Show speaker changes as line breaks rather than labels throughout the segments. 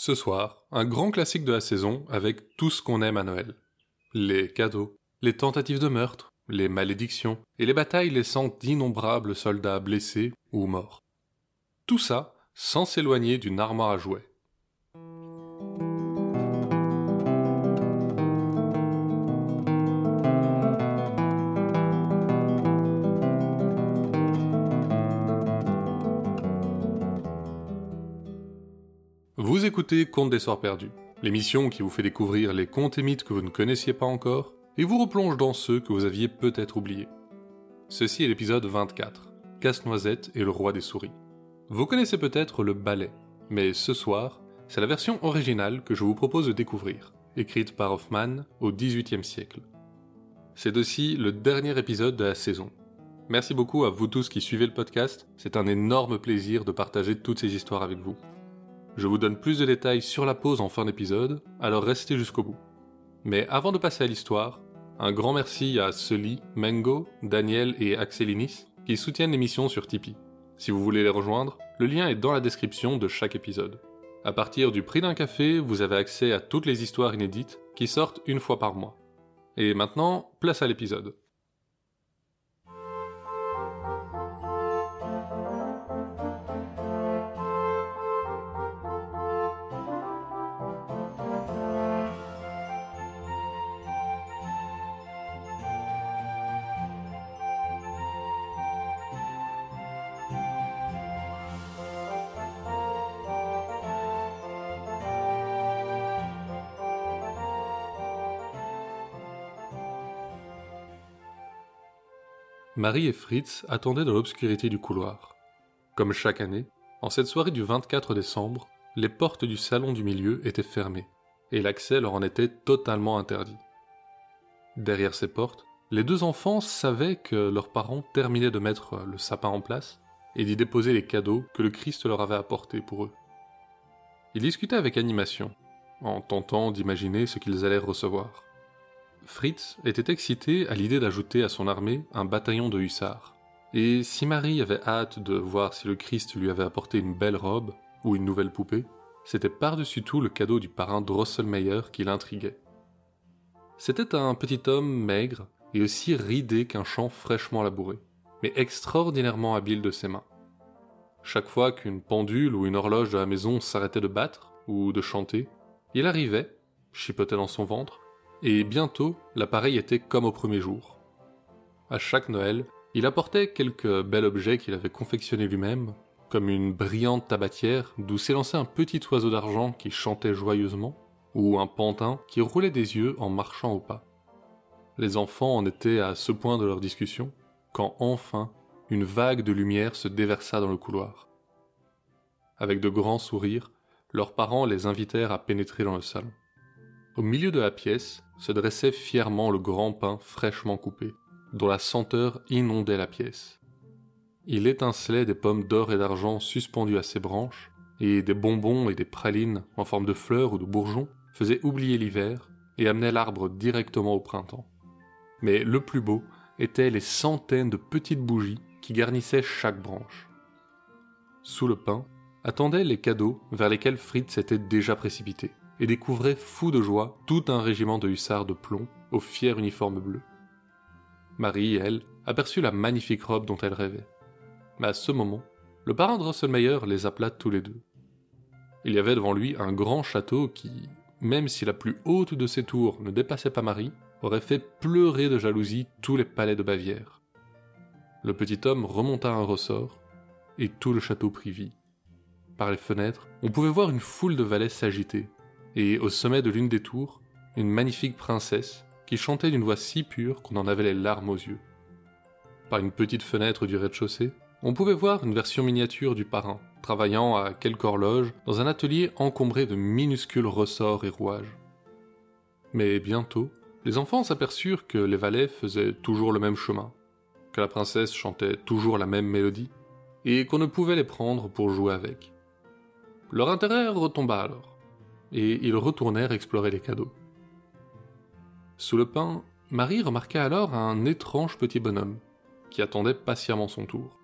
Ce soir, un grand classique de la saison avec tout ce qu'on aime à Noël. Les cadeaux, les tentatives de meurtre, les malédictions et les batailles laissant d'innombrables soldats blessés ou morts. Tout ça sans s'éloigner d'une armoire à jouets. Contes des Soirs Perdus, l'émission qui vous fait découvrir les contes et mythes que vous ne connaissiez pas encore et vous replonge dans ceux que vous aviez peut-être oubliés. Ceci est l'épisode 24, Casse-Noisette et le roi des souris. Vous connaissez peut-être le ballet, mais ce soir, c'est la version originale que je vous propose de découvrir, écrite par Hoffman au XVIIIe siècle. C'est aussi le dernier épisode de la saison. Merci beaucoup à vous tous qui suivez le podcast, c'est un énorme plaisir de partager toutes ces histoires avec vous. Je vous donne plus de détails sur la pause en fin d'épisode, alors restez jusqu'au bout. Mais avant de passer à l'histoire, un grand merci à Sully, Mengo, Daniel et Axelinis qui soutiennent l'émission sur Tipeee. Si vous voulez les rejoindre, le lien est dans la description de chaque épisode. À partir du prix d'un café, vous avez accès à toutes les histoires inédites qui sortent une fois par mois. Et maintenant, place à l'épisode. Marie et Fritz attendaient dans l'obscurité du couloir. Comme chaque année, en cette soirée du 24 décembre, les portes du salon du milieu étaient fermées, et l'accès leur en était totalement interdit. Derrière ces portes, les deux enfants savaient que leurs parents terminaient de mettre le sapin en place et d'y déposer les cadeaux que le Christ leur avait apportés pour eux. Ils discutaient avec animation, en tentant d'imaginer ce qu'ils allaient recevoir. Fritz était excité à l'idée d'ajouter à son armée un bataillon de hussards. Et si Marie avait hâte de voir si le Christ lui avait apporté une belle robe ou une nouvelle poupée, c'était par-dessus tout le cadeau du parrain Drosselmeyer qui l'intriguait. C'était un petit homme maigre et aussi ridé qu'un champ fraîchement labouré, mais extraordinairement habile de ses mains. Chaque fois qu'une pendule ou une horloge de la maison s'arrêtait de battre ou de chanter, il arrivait, chipotait dans son ventre, et bientôt l'appareil était comme au premier jour. À chaque Noël, il apportait quelques bels objets qu'il avait confectionnés lui-même, comme une brillante tabatière d'où s'élançait un petit oiseau d'argent qui chantait joyeusement, ou un pantin qui roulait des yeux en marchant au pas. Les enfants en étaient à ce point de leur discussion, quand enfin une vague de lumière se déversa dans le couloir. Avec de grands sourires, leurs parents les invitèrent à pénétrer dans le salon. Au milieu de la pièce se dressait fièrement le grand pain fraîchement coupé, dont la senteur inondait la pièce. Il étincelait des pommes d'or et d'argent suspendues à ses branches, et des bonbons et des pralines en forme de fleurs ou de bourgeons faisaient oublier l'hiver et amenaient l'arbre directement au printemps. Mais le plus beau étaient les centaines de petites bougies qui garnissaient chaque branche. Sous le pain attendaient les cadeaux vers lesquels Fritz s'était déjà précipité et découvrait fou de joie tout un régiment de hussards de plomb au fier uniforme bleu. Marie, elle, aperçut la magnifique robe dont elle rêvait. Mais à ce moment, le parrain Drosselmeyer les appela tous les deux. Il y avait devant lui un grand château qui, même si la plus haute de ses tours ne dépassait pas Marie, aurait fait pleurer de jalousie tous les palais de Bavière. Le petit homme remonta un ressort, et tout le château prit vie. Par les fenêtres, on pouvait voir une foule de valets s'agiter, et au sommet de l'une des tours, une magnifique princesse qui chantait d'une voix si pure qu'on en avait les larmes aux yeux. Par une petite fenêtre du rez-de-chaussée, on pouvait voir une version miniature du parrain, travaillant à quelque horloge dans un atelier encombré de minuscules ressorts et rouages. Mais bientôt, les enfants s'aperçurent que les valets faisaient toujours le même chemin, que la princesse chantait toujours la même mélodie, et qu'on ne pouvait les prendre pour jouer avec. Leur intérêt retomba alors et ils retournèrent explorer les cadeaux. Sous le pain, Marie remarqua alors un étrange petit bonhomme, qui attendait patiemment son tour.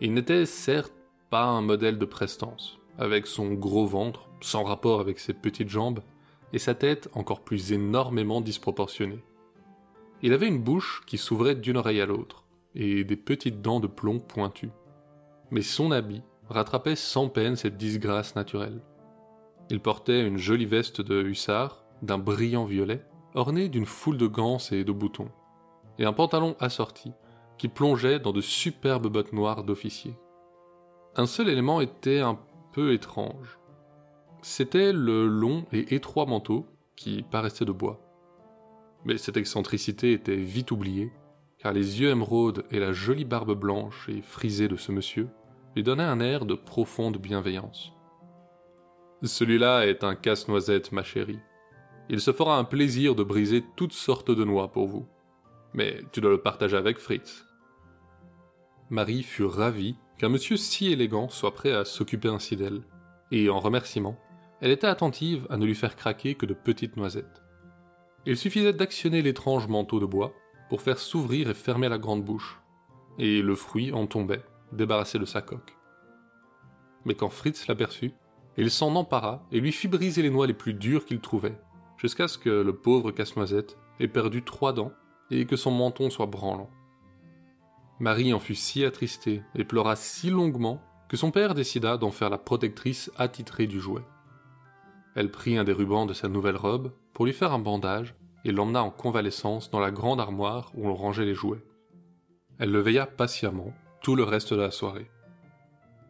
Il n'était certes pas un modèle de prestance, avec son gros ventre, sans rapport avec ses petites jambes, et sa tête encore plus énormément disproportionnée. Il avait une bouche qui s'ouvrait d'une oreille à l'autre, et des petites dents de plomb pointues. Mais son habit rattrapait sans peine cette disgrâce naturelle. Il portait une jolie veste de hussard, d'un brillant violet, ornée d'une foule de gants et de boutons, et un pantalon assorti, qui plongeait dans de superbes bottes noires d'officier. Un seul élément était un peu étrange. C'était le long et étroit manteau qui paraissait de bois. Mais cette excentricité était vite oubliée, car les yeux émeraudes et la jolie barbe blanche et frisée de ce monsieur lui donnaient un air de profonde bienveillance. Celui-là est un casse-noisette, ma chérie. Il se fera un plaisir de briser toutes sortes de noix pour vous. Mais tu dois le partager avec Fritz. Marie fut ravie qu'un monsieur si élégant soit prêt à s'occuper ainsi d'elle, et en remerciement, elle était attentive à ne lui faire craquer que de petites noisettes. Il suffisait d'actionner l'étrange manteau de bois pour faire s'ouvrir et fermer la grande bouche, et le fruit en tombait, débarrassé de sa coque. Mais quand Fritz l'aperçut, il s'en empara et lui fit briser les noix les plus dures qu'il trouvait, jusqu'à ce que le pauvre casse-noisette ait perdu trois dents et que son menton soit branlant. Marie en fut si attristée et pleura si longuement que son père décida d'en faire la protectrice attitrée du jouet. Elle prit un des rubans de sa nouvelle robe pour lui faire un bandage et l'emmena en convalescence dans la grande armoire où l'on rangeait les jouets. Elle le veilla patiemment tout le reste de la soirée.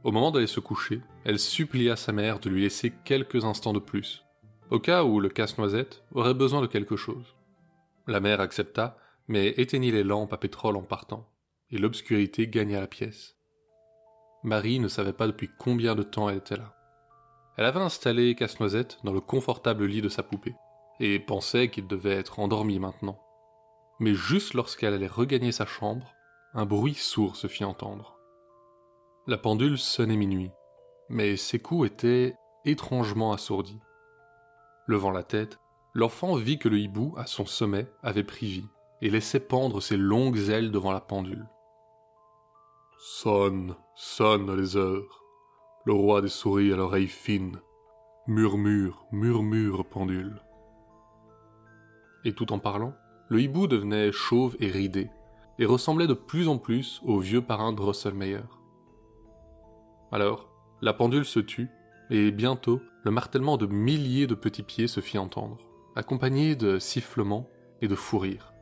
Au moment d'aller se coucher, elle supplia sa mère de lui laisser quelques instants de plus, au cas où le casse-noisette aurait besoin de quelque chose. La mère accepta, mais éteignit les lampes à pétrole en partant, et l'obscurité gagna la pièce. Marie ne savait pas depuis combien de temps elle était là. Elle avait installé Casse-Noisette dans le confortable lit de sa poupée, et pensait qu'il devait être endormi maintenant. Mais juste lorsqu'elle allait regagner sa chambre, un bruit sourd se fit entendre. La pendule sonnait minuit, mais ses coups étaient étrangement assourdis. Levant la tête, l'enfant vit que le hibou, à son sommet, avait pris vie et laissait pendre ses longues ailes devant la pendule. Sonne, sonne les heures. Le roi des souris à l'oreille fine. Murmure, murmure pendule. Et tout en parlant, le hibou devenait chauve et ridé, et ressemblait de plus en plus au vieux parrain Drosselmeyer. Alors, la pendule se tut, et bientôt, le martèlement de milliers de petits pieds se fit entendre, accompagné de sifflements et de fous rires.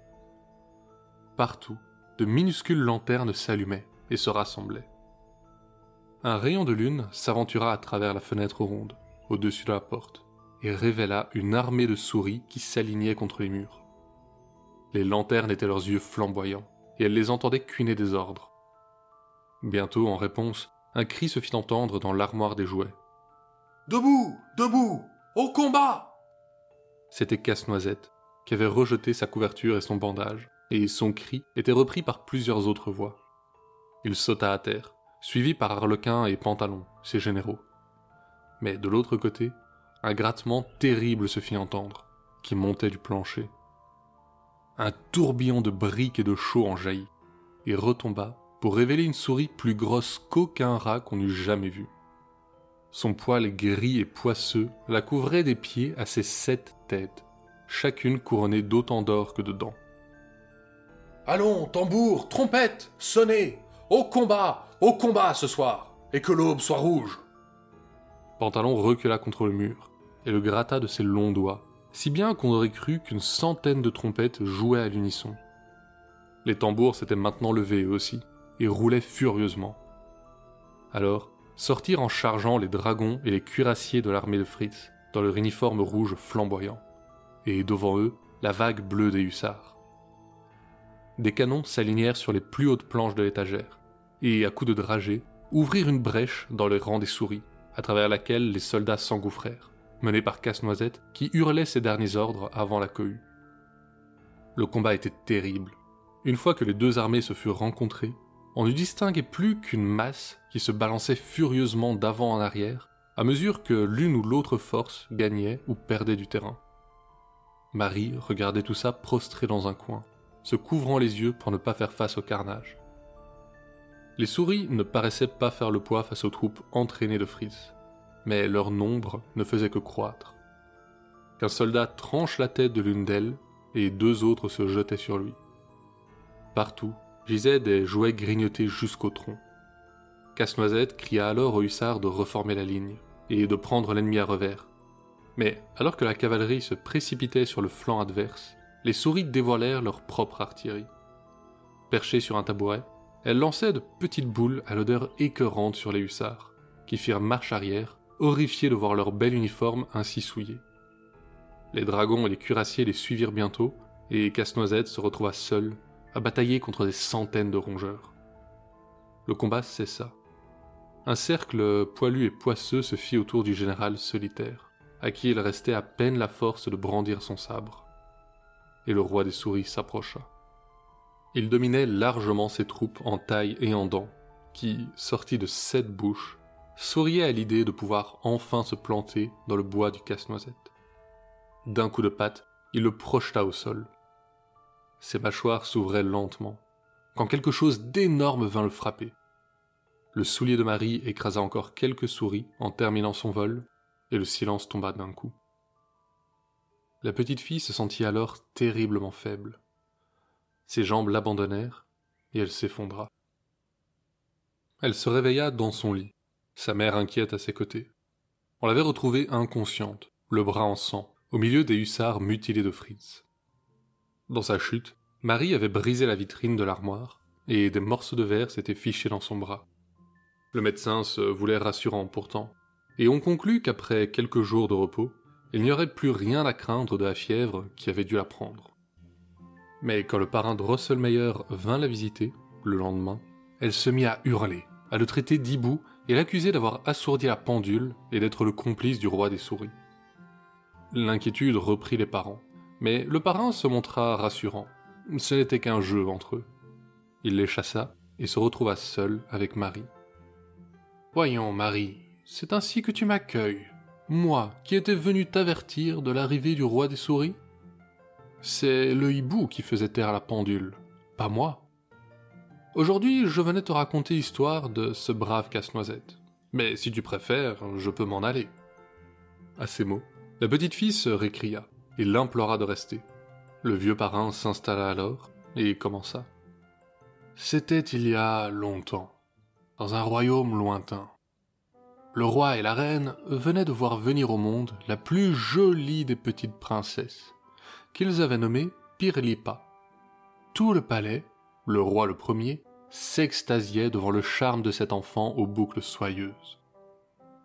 Partout, de minuscules lanternes s'allumaient et se rassemblaient. Un rayon de lune s'aventura à travers la fenêtre ronde, au-dessus de la porte, et révéla une armée de souris qui s'alignaient contre les murs. Les lanternes étaient leurs yeux flamboyants, et elles les entendaient cuiner des ordres. Bientôt, en réponse, un cri se fit entendre dans l'armoire des jouets.
Debout Debout Au combat
C'était Casse-Noisette, qui avait rejeté sa couverture et son bandage, et son cri était repris par plusieurs autres voix. Il sauta à terre, suivi par Arlequin et Pantalon, ses généraux. Mais de l'autre côté, un grattement terrible se fit entendre, qui montait du plancher. Un tourbillon de briques et de chaux en jaillit, et retomba pour révéler une souris plus grosse qu'aucun rat qu'on eût jamais vu. Son poil gris et poisseux la couvrait des pieds à ses sept têtes, chacune couronnée d'autant d'or que de dents.
Allons, tambour, trompette, sonnez Au combat Au combat ce soir Et que l'aube soit rouge
Pantalon recula contre le mur et le gratta de ses longs doigts, si bien qu'on aurait cru qu'une centaine de trompettes jouaient à l'unisson. Les tambours s'étaient maintenant levés eux aussi, et roulaient furieusement. Alors, sortirent en chargeant les dragons et les cuirassiers de l'armée de Fritz, dans leur uniforme rouge flamboyant, et devant eux, la vague bleue des hussards. Des canons s'alignèrent sur les plus hautes planches de l'étagère, et à coups de dragées, ouvrirent une brèche dans les rangs des souris, à travers laquelle les soldats s'engouffrèrent, menés par Casse-Noisette, qui hurlait ses derniers ordres avant la cohue. Le combat était terrible. Une fois que les deux armées se furent rencontrées, on ne distinguait plus qu'une masse qui se balançait furieusement d'avant en arrière, à mesure que l'une ou l'autre force gagnait ou perdait du terrain. Marie regardait tout ça prostrée dans un coin, se couvrant les yeux pour ne pas faire face au carnage. Les souris ne paraissaient pas faire le poids face aux troupes entraînées de Fritz. mais leur nombre ne faisait que croître. Qu'un soldat tranche la tête de l'une d'elles, et deux autres se jetaient sur lui. Partout gisaient des jouets grignotés jusqu'au tronc. Casse-Noisette cria alors aux hussards de reformer la ligne et de prendre l'ennemi à revers. Mais alors que la cavalerie se précipitait sur le flanc adverse, les souris dévoilèrent leur propre artillerie. Perchées sur un tabouret, elles lançaient de petites boules à l'odeur écœurante sur les hussards, qui firent marche arrière, horrifiés de voir leur bel uniforme ainsi souillé. Les dragons et les cuirassiers les suivirent bientôt, et Casse-Noisette se retrouva seul à batailler contre des centaines de rongeurs. Le combat cessa. Un cercle poilu et poisseux se fit autour du général solitaire, à qui il restait à peine la force de brandir son sabre. Et le roi des souris s'approcha. Il dominait largement ses troupes en taille et en dents, qui, sortis de sept bouches, souriaient à l'idée de pouvoir enfin se planter dans le bois du casse-noisette. D'un coup de patte, il le projeta au sol. Ses mâchoires s'ouvraient lentement, quand quelque chose d'énorme vint le frapper. Le soulier de Marie écrasa encore quelques souris en terminant son vol, et le silence tomba d'un coup. La petite fille se sentit alors terriblement faible. Ses jambes l'abandonnèrent, et elle s'effondra. Elle se réveilla dans son lit, sa mère inquiète à ses côtés. On l'avait retrouvée inconsciente, le bras en sang, au milieu des hussards mutilés de Fritz. Dans sa chute, Marie avait brisé la vitrine de l'armoire, et des morceaux de verre s'étaient fichés dans son bras. Le médecin se voulait rassurant pourtant, et on conclut qu'après quelques jours de repos, il n'y aurait plus rien à craindre de la fièvre qui avait dû la prendre. Mais quand le parrain de Rosselmeyer vint la visiter, le lendemain, elle se mit à hurler, à le traiter d'hibou et l'accuser d'avoir assourdi la pendule et d'être le complice du roi des souris. L'inquiétude reprit les parents, mais le parrain se montra rassurant. Ce n'était qu'un jeu entre eux. Il les chassa et se retrouva seul avec Marie. Voyons, Marie, c'est ainsi que tu m'accueilles, moi qui étais venu t'avertir de l'arrivée du roi des souris? C'est le hibou qui faisait taire la pendule, pas moi. Aujourd'hui, je venais te raconter l'histoire de ce brave casse-noisette. Mais si tu préfères, je peux m'en aller. À ces mots, la petite fille se récria et l'implora de rester. Le vieux parrain s'installa alors et commença. C'était il y a longtemps dans un royaume lointain. Le roi et la reine venaient de voir venir au monde la plus jolie des petites princesses, qu'ils avaient nommée Pirlipa. Tout le palais, le roi le premier, s'extasiait devant le charme de cet enfant aux boucles soyeuses.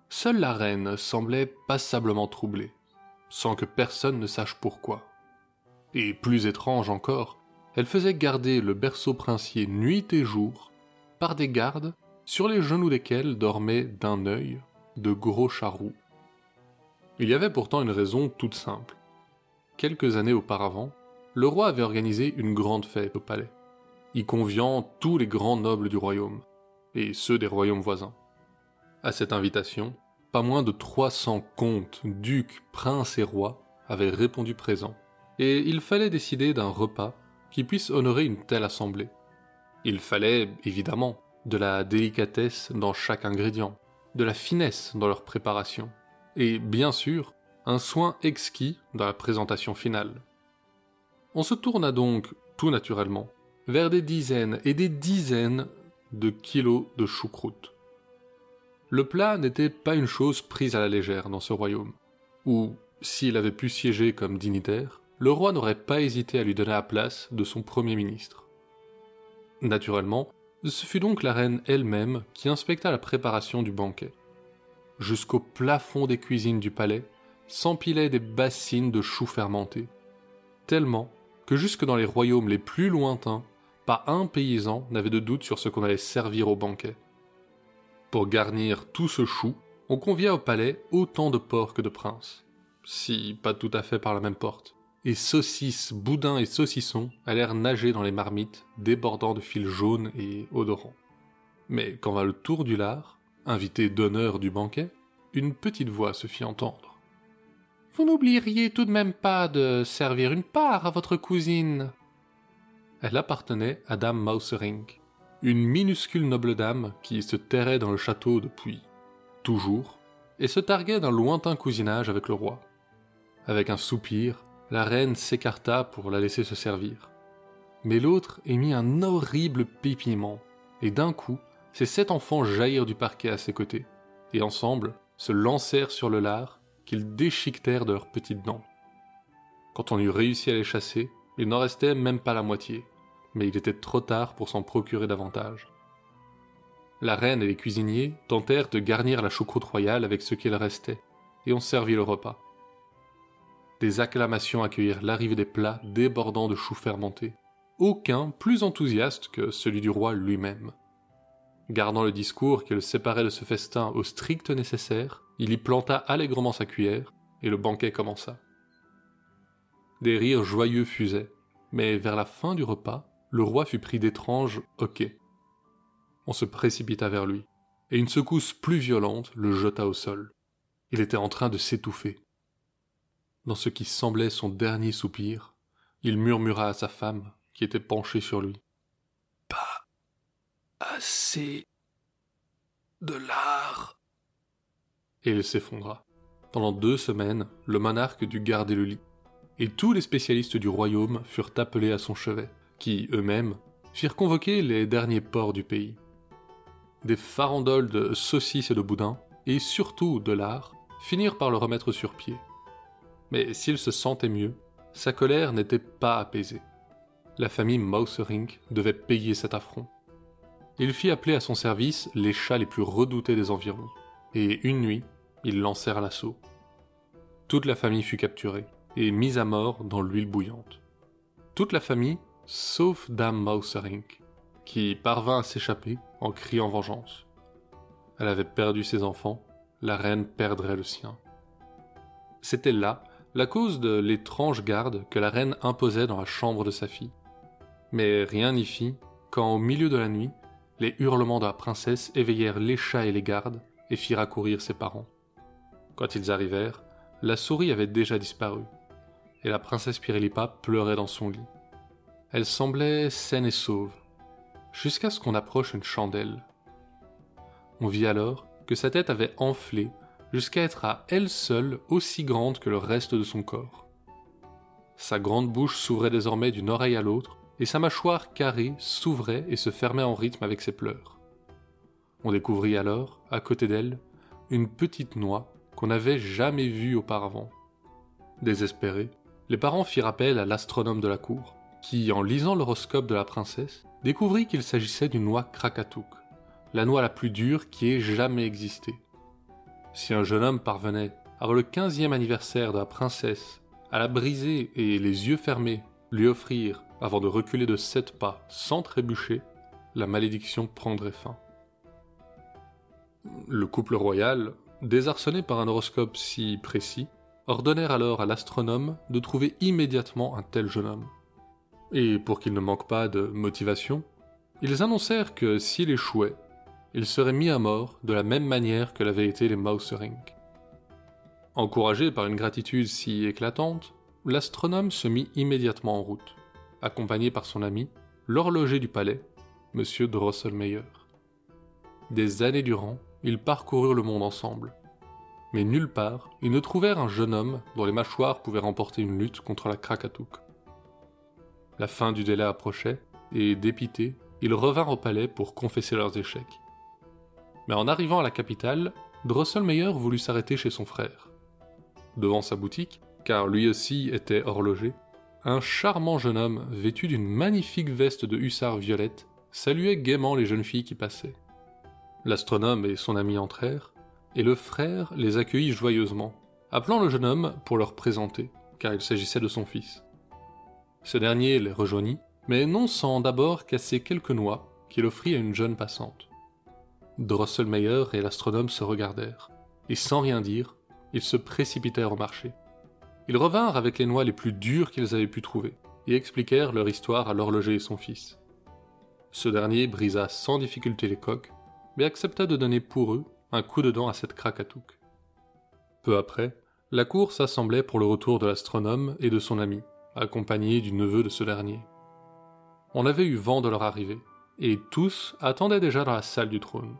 Seule la reine semblait passablement troublée, sans que personne ne sache pourquoi. Et plus étrange encore, elle faisait garder le berceau princier nuit et jour par des gardes sur les genoux desquels dormaient d'un œil de gros charroux. Il y avait pourtant une raison toute simple. Quelques années auparavant, le roi avait organisé une grande fête au palais, y conviant tous les grands nobles du royaume, et ceux des royaumes voisins. À cette invitation, pas moins de 300 comtes, ducs, princes et rois avaient répondu présents, et il fallait décider d'un repas qui puisse honorer une telle assemblée. Il fallait, évidemment, de la délicatesse dans chaque ingrédient, de la finesse dans leur préparation, et bien sûr, un soin exquis dans la présentation finale. On se tourna donc, tout naturellement, vers des dizaines et des dizaines de kilos de choucroute. Le plat n'était pas une chose prise à la légère dans ce royaume, où, s'il avait pu siéger comme dignitaire, le roi n'aurait pas hésité à lui donner la place de son premier ministre. Naturellement, ce fut donc la reine elle-même qui inspecta la préparation du banquet. Jusqu'au plafond des cuisines du palais s'empilaient des bassines de choux fermentés, tellement que jusque dans les royaumes les plus lointains, pas un paysan n'avait de doute sur ce qu'on allait servir au banquet. Pour garnir tout ce chou, on convia au palais autant de porcs que de princes, si pas tout à fait par la même porte et saucisses, boudins et saucissons allèrent nager dans les marmites, débordant de fils jaunes et odorants. Mais quand vint le tour du lard, invité d'honneur du banquet, une petite voix se fit entendre. Vous n'oublieriez tout de même pas de servir une part à votre cousine. Elle appartenait à Dame Mausering, une minuscule noble dame qui se terrait dans le château depuis toujours, et se targuait d'un lointain cousinage avec le roi. Avec un soupir, la reine s'écarta pour la laisser se servir. Mais l'autre émit un horrible pépiment, et d'un coup, ses sept enfants jaillirent du parquet à ses côtés, et ensemble se lancèrent sur le lard qu'ils déchiquetèrent de leurs petites dents. Quand on eut réussi à les chasser, il n'en restait même pas la moitié, mais il était trop tard pour s'en procurer davantage. La reine et les cuisiniers tentèrent de garnir la choucroute royale avec ce qu'il restait, et on servit le repas. Des acclamations accueillirent l'arrivée des plats débordant de choux fermentés, aucun plus enthousiaste que celui du roi lui-même. Gardant le discours qui le séparait de ce festin au strict nécessaire, il y planta allègrement sa cuillère, et le banquet commença. Des rires joyeux fusaient, mais vers la fin du repas, le roi fut pris d'étranges hoquets. On se précipita vers lui, et une secousse plus violente le jeta au sol. Il était en train de s'étouffer. Dans ce qui semblait son dernier soupir, il murmura à sa femme, qui était penchée sur lui.
Pas assez de l'art.
Et il s'effondra. Pendant deux semaines, le monarque dut garder le lit, et tous les spécialistes du royaume furent appelés à son chevet, qui, eux-mêmes, firent convoquer les derniers ports du pays. Des farandoles de saucisses et de boudins, et surtout de lard, finirent par le remettre sur pied. Mais s'il se sentait mieux, sa colère n'était pas apaisée. La famille Mauserink devait payer cet affront. Il fit appeler à son service les chats les plus redoutés des environs, et une nuit, ils lancèrent l'assaut. Toute la famille fut capturée et mise à mort dans l'huile bouillante. Toute la famille, sauf Dame Mauserink, qui parvint à s'échapper en criant vengeance. Elle avait perdu ses enfants, la reine perdrait le sien. C'était là la cause de l'étrange garde que la reine imposait dans la chambre de sa fille. Mais rien n'y fit quand, au milieu de la nuit, les hurlements de la princesse éveillèrent les chats et les gardes et firent accourir ses parents. Quand ils arrivèrent, la souris avait déjà disparu, et la princesse Pirelipa pleurait dans son lit. Elle semblait saine et sauve, jusqu'à ce qu'on approche une chandelle. On vit alors que sa tête avait enflé jusqu'à être à elle seule aussi grande que le reste de son corps. Sa grande bouche s'ouvrait désormais d'une oreille à l'autre, et sa mâchoire carrée s'ouvrait et se fermait en rythme avec ses pleurs. On découvrit alors, à côté d'elle, une petite noix qu'on n'avait jamais vue auparavant. Désespérés, les parents firent appel à l'astronome de la cour, qui, en lisant l'horoscope de la princesse, découvrit qu'il s'agissait d'une noix Krakatouk, la noix la plus dure qui ait jamais existé. Si un jeune homme parvenait, avant le quinzième anniversaire de la princesse, à la briser et les yeux fermés, lui offrir, avant de reculer de sept pas sans trébucher, la malédiction prendrait fin. Le couple royal, désarçonné par un horoscope si précis, ordonnèrent alors à l'astronome de trouver immédiatement un tel jeune homme. Et pour qu'il ne manque pas de motivation, ils annoncèrent que s'il échouait, il serait mis à mort de la même manière que l'avaient été les Mauserink. Encouragé par une gratitude si éclatante, l'astronome se mit immédiatement en route, accompagné par son ami, l'horloger du palais, M. Drosselmeyer. Des années durant, ils parcoururent le monde ensemble. Mais nulle part, ils ne trouvèrent un jeune homme dont les mâchoires pouvaient remporter une lutte contre la Krakatouk. La fin du délai approchait, et dépités, ils revinrent au palais pour confesser leurs échecs. Mais en arrivant à la capitale, Drosselmeyer voulut s'arrêter chez son frère. Devant sa boutique, car lui aussi était horloger, un charmant jeune homme vêtu d'une magnifique veste de hussard violette saluait gaiement les jeunes filles qui passaient. L'astronome et son ami entrèrent, et le frère les accueillit joyeusement, appelant le jeune homme pour leur présenter, car il s'agissait de son fils. Ce dernier les rejoignit, mais non sans d'abord casser quelques noix qu'il offrit à une jeune passante. Drosselmeyer et l'astronome se regardèrent, et sans rien dire, ils se précipitèrent au marché. Ils revinrent avec les noix les plus dures qu'ils avaient pu trouver, et expliquèrent leur histoire à l'horloger et son fils. Ce dernier brisa sans difficulté les coques, mais accepta de donner pour eux un coup de dent à cette Krakatouk. Peu après, la cour s'assemblait pour le retour de l'astronome et de son ami, accompagné du neveu de ce dernier. On avait eu vent de leur arrivée, et tous attendaient déjà dans la salle du trône.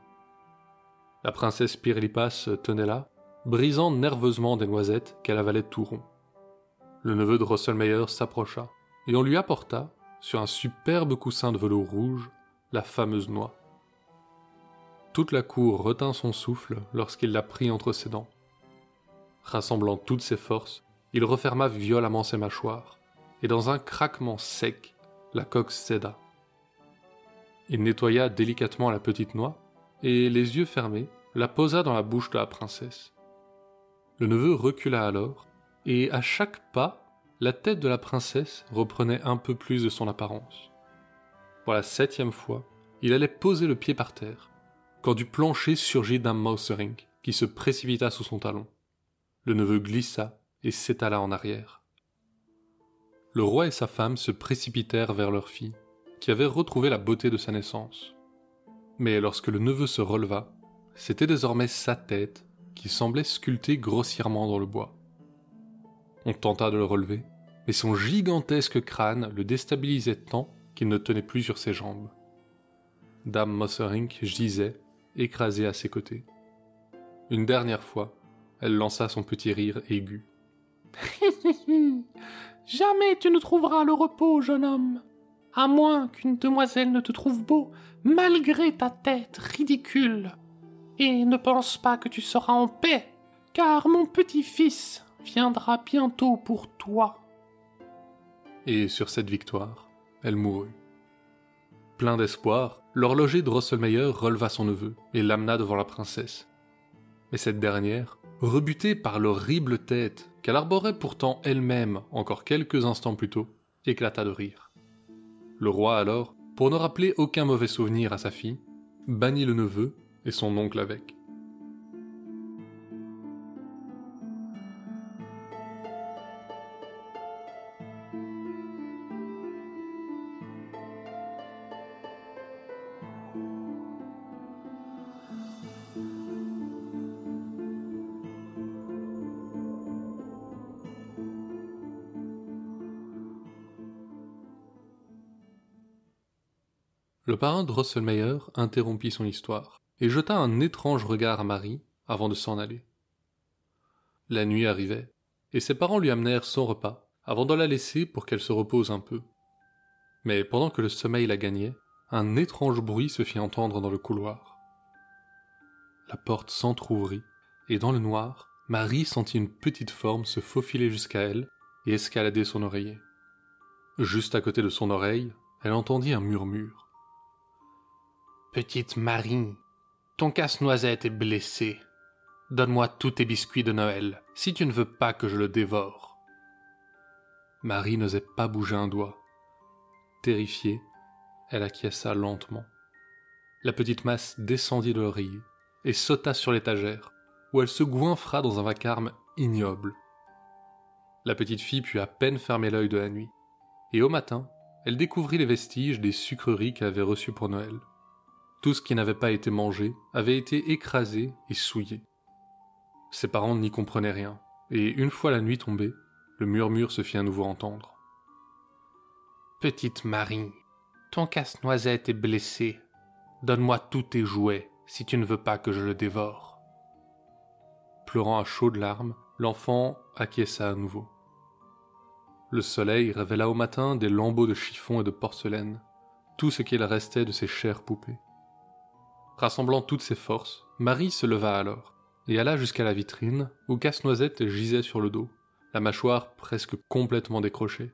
La princesse Pirlipa se tenait là, brisant nerveusement des noisettes qu'elle avalait tout rond. Le neveu de Rosselmeyer s'approcha, et on lui apporta, sur un superbe coussin de velours rouge, la fameuse noix. Toute la cour retint son souffle lorsqu'il la prit entre ses dents. Rassemblant toutes ses forces, il referma violemment ses mâchoires, et dans un craquement sec, la coque céda. Il nettoya délicatement la petite noix, et, les yeux fermés, la posa dans la bouche de la princesse. Le neveu recula alors, et à chaque pas, la tête de la princesse reprenait un peu plus de son apparence. Pour la septième fois, il allait poser le pied par terre, quand du plancher surgit d'un Mausering qui se précipita sous son talon. Le neveu glissa et s'étala en arrière. Le roi et sa femme se précipitèrent vers leur fille, qui avait retrouvé la beauté de sa naissance. Mais lorsque le neveu se releva, c'était désormais sa tête qui semblait sculptée grossièrement dans le bois. On tenta de le relever, mais son gigantesque crâne le déstabilisait tant qu'il ne tenait plus sur ses jambes. Dame Mosserink gisait, écrasée à ses côtés. Une dernière fois, elle lança son petit rire aigu.
Jamais tu ne trouveras le repos, jeune homme, à moins qu'une demoiselle ne te trouve beau, malgré ta tête ridicule. Et ne pense pas que tu seras en paix, car mon petit-fils viendra bientôt pour toi.
Et sur cette victoire, elle mourut. Plein d'espoir, l'horloger de Rosselmeyer releva son neveu et l'amena devant la princesse. Mais cette dernière, rebutée par l'horrible tête qu'elle arborait pourtant elle-même encore quelques instants plus tôt, éclata de rire. Le roi alors, pour ne rappeler aucun mauvais souvenir à sa fille, bannit le neveu et son oncle avec. Le parrain Drosselmeyer interrompit son histoire et jeta un étrange regard à Marie avant de s'en aller. La nuit arrivait, et ses parents lui amenèrent son repas avant de la laisser pour qu'elle se repose un peu. Mais pendant que le sommeil la gagnait, un étrange bruit se fit entendre dans le couloir. La porte s'entr'ouvrit, et dans le noir, Marie sentit une petite forme se faufiler jusqu'à elle et escalader son oreiller. Juste à côté de son oreille, elle entendit un murmure.
Petite Marie, ton casse-noisette est blessé. Donne-moi tous tes biscuits de Noël, si tu ne veux pas que je le dévore.
Marie n'osait pas bouger un doigt. Terrifiée, elle acquiesça lentement. La petite masse descendit de l'oreiller et sauta sur l'étagère, où elle se goinfra dans un vacarme ignoble. La petite fille put à peine fermer l'œil de la nuit, et au matin, elle découvrit les vestiges des sucreries qu'elle avait reçues pour Noël. Tout ce qui n'avait pas été mangé avait été écrasé et souillé. Ses parents n'y comprenaient rien, et une fois la nuit tombée, le murmure se fit à nouveau entendre.
Petite Marie, ton casse-noisette est blessé. Donne-moi tous tes jouets si tu ne veux pas que je le dévore.
Pleurant à chaudes larmes, l'enfant acquiesça à nouveau. Le soleil révéla au matin des lambeaux de chiffon et de porcelaine, tout ce qu'il restait de ses chères poupées. Rassemblant toutes ses forces, Marie se leva alors, et alla jusqu'à la vitrine, où Casse-Noisette gisait sur le dos, la mâchoire presque complètement décrochée.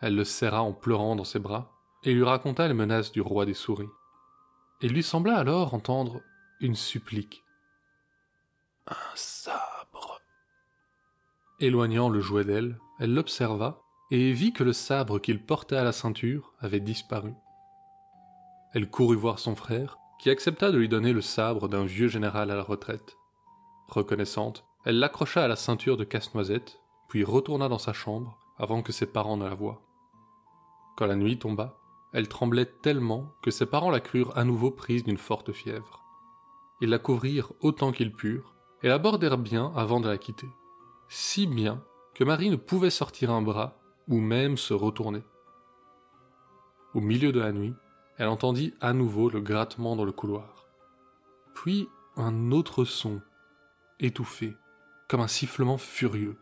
Elle le serra en pleurant dans ses bras, et lui raconta les menaces du roi des souris. Il lui sembla alors entendre une supplique.
Un sabre.
Éloignant le jouet d'elle, elle l'observa et vit que le sabre qu'il portait à la ceinture avait disparu. Elle courut voir son frère, qui accepta de lui donner le sabre d'un vieux général à la retraite. Reconnaissante, elle l'accrocha à la ceinture de Casse-Noisette, puis retourna dans sa chambre avant que ses parents ne la voient. Quand la nuit tomba, elle tremblait tellement que ses parents la crurent à nouveau prise d'une forte fièvre. Ils la couvrirent autant qu'ils purent et la bordèrent bien avant de la quitter, si bien que Marie ne pouvait sortir un bras ou même se retourner. Au milieu de la nuit, elle entendit à nouveau le grattement dans le couloir. Puis un autre son, étouffé, comme un sifflement furieux.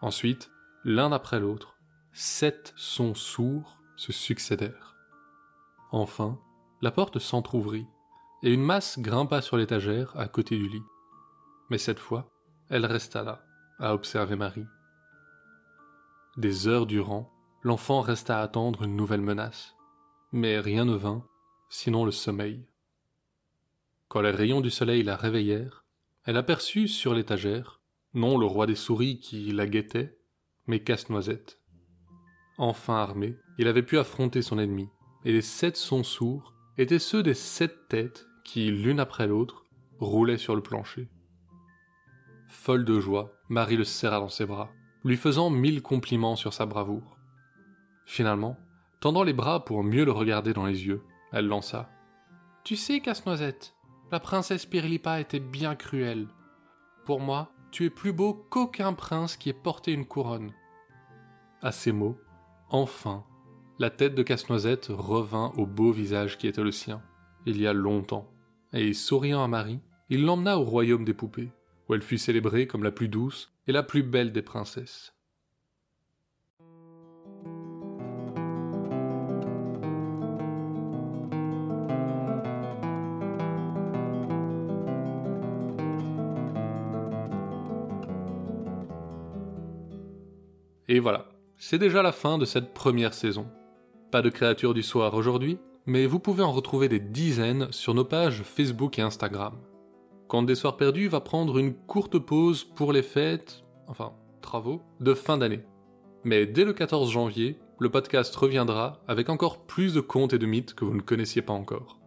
Ensuite, l'un après l'autre, sept sons sourds se succédèrent. Enfin, la porte s'entr'ouvrit, et une masse grimpa sur l'étagère à côté du lit. Mais cette fois, elle resta là, à observer Marie. Des heures durant, l'enfant resta à attendre une nouvelle menace, mais rien ne vint, sinon le sommeil. Quand les rayons du soleil la réveillèrent, elle aperçut sur l'étagère, non le roi des souris qui la guettait, mais Casse-Noisette. Enfin armé, il avait pu affronter son ennemi, et les sept sons sourds étaient ceux des sept têtes qui, l'une après l'autre, roulaient sur le plancher. Folle de joie, Marie le serra dans ses bras, lui faisant mille compliments sur sa bravoure. Finalement, tendant les bras pour mieux le regarder dans les yeux, elle lança. Tu sais, Casse-Noisette, la princesse Pirlipa était bien cruelle. Pour moi, tu es plus beau qu'aucun prince qui ait porté une couronne. À ces mots, enfin, la tête de Casse-Noisette revint au beau visage qui était le sien, il y a longtemps, et souriant à Marie, il l'emmena au royaume des poupées, où elle fut célébrée comme la plus douce et la plus belle des princesses. Et voilà, c'est déjà la fin de cette première saison. Pas de créatures du soir aujourd'hui, mais vous pouvez en retrouver des dizaines sur nos pages Facebook et Instagram. Quand des soirs perdus va prendre une courte pause pour les fêtes, enfin, travaux, de fin d'année. Mais dès le 14 janvier, le podcast reviendra avec encore plus de contes et de mythes que vous ne connaissiez pas encore.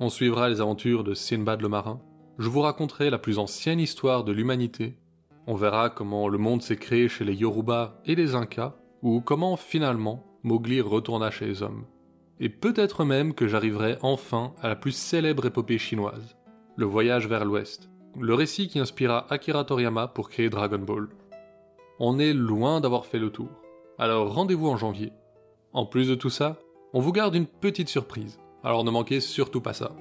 On suivra les aventures de Sinbad le marin, je vous raconterai la plus ancienne histoire de l'humanité on verra comment le monde s'est créé chez les Yoruba et les Incas, ou comment finalement Mowgli retourna chez les hommes. Et peut-être même que j'arriverai enfin à la plus célèbre épopée chinoise, le voyage vers l'ouest, le récit qui inspira Akira Toriyama pour créer Dragon Ball. On est loin d'avoir fait le tour, alors rendez-vous en janvier. En plus de tout ça, on vous garde une petite surprise, alors ne manquez surtout pas ça.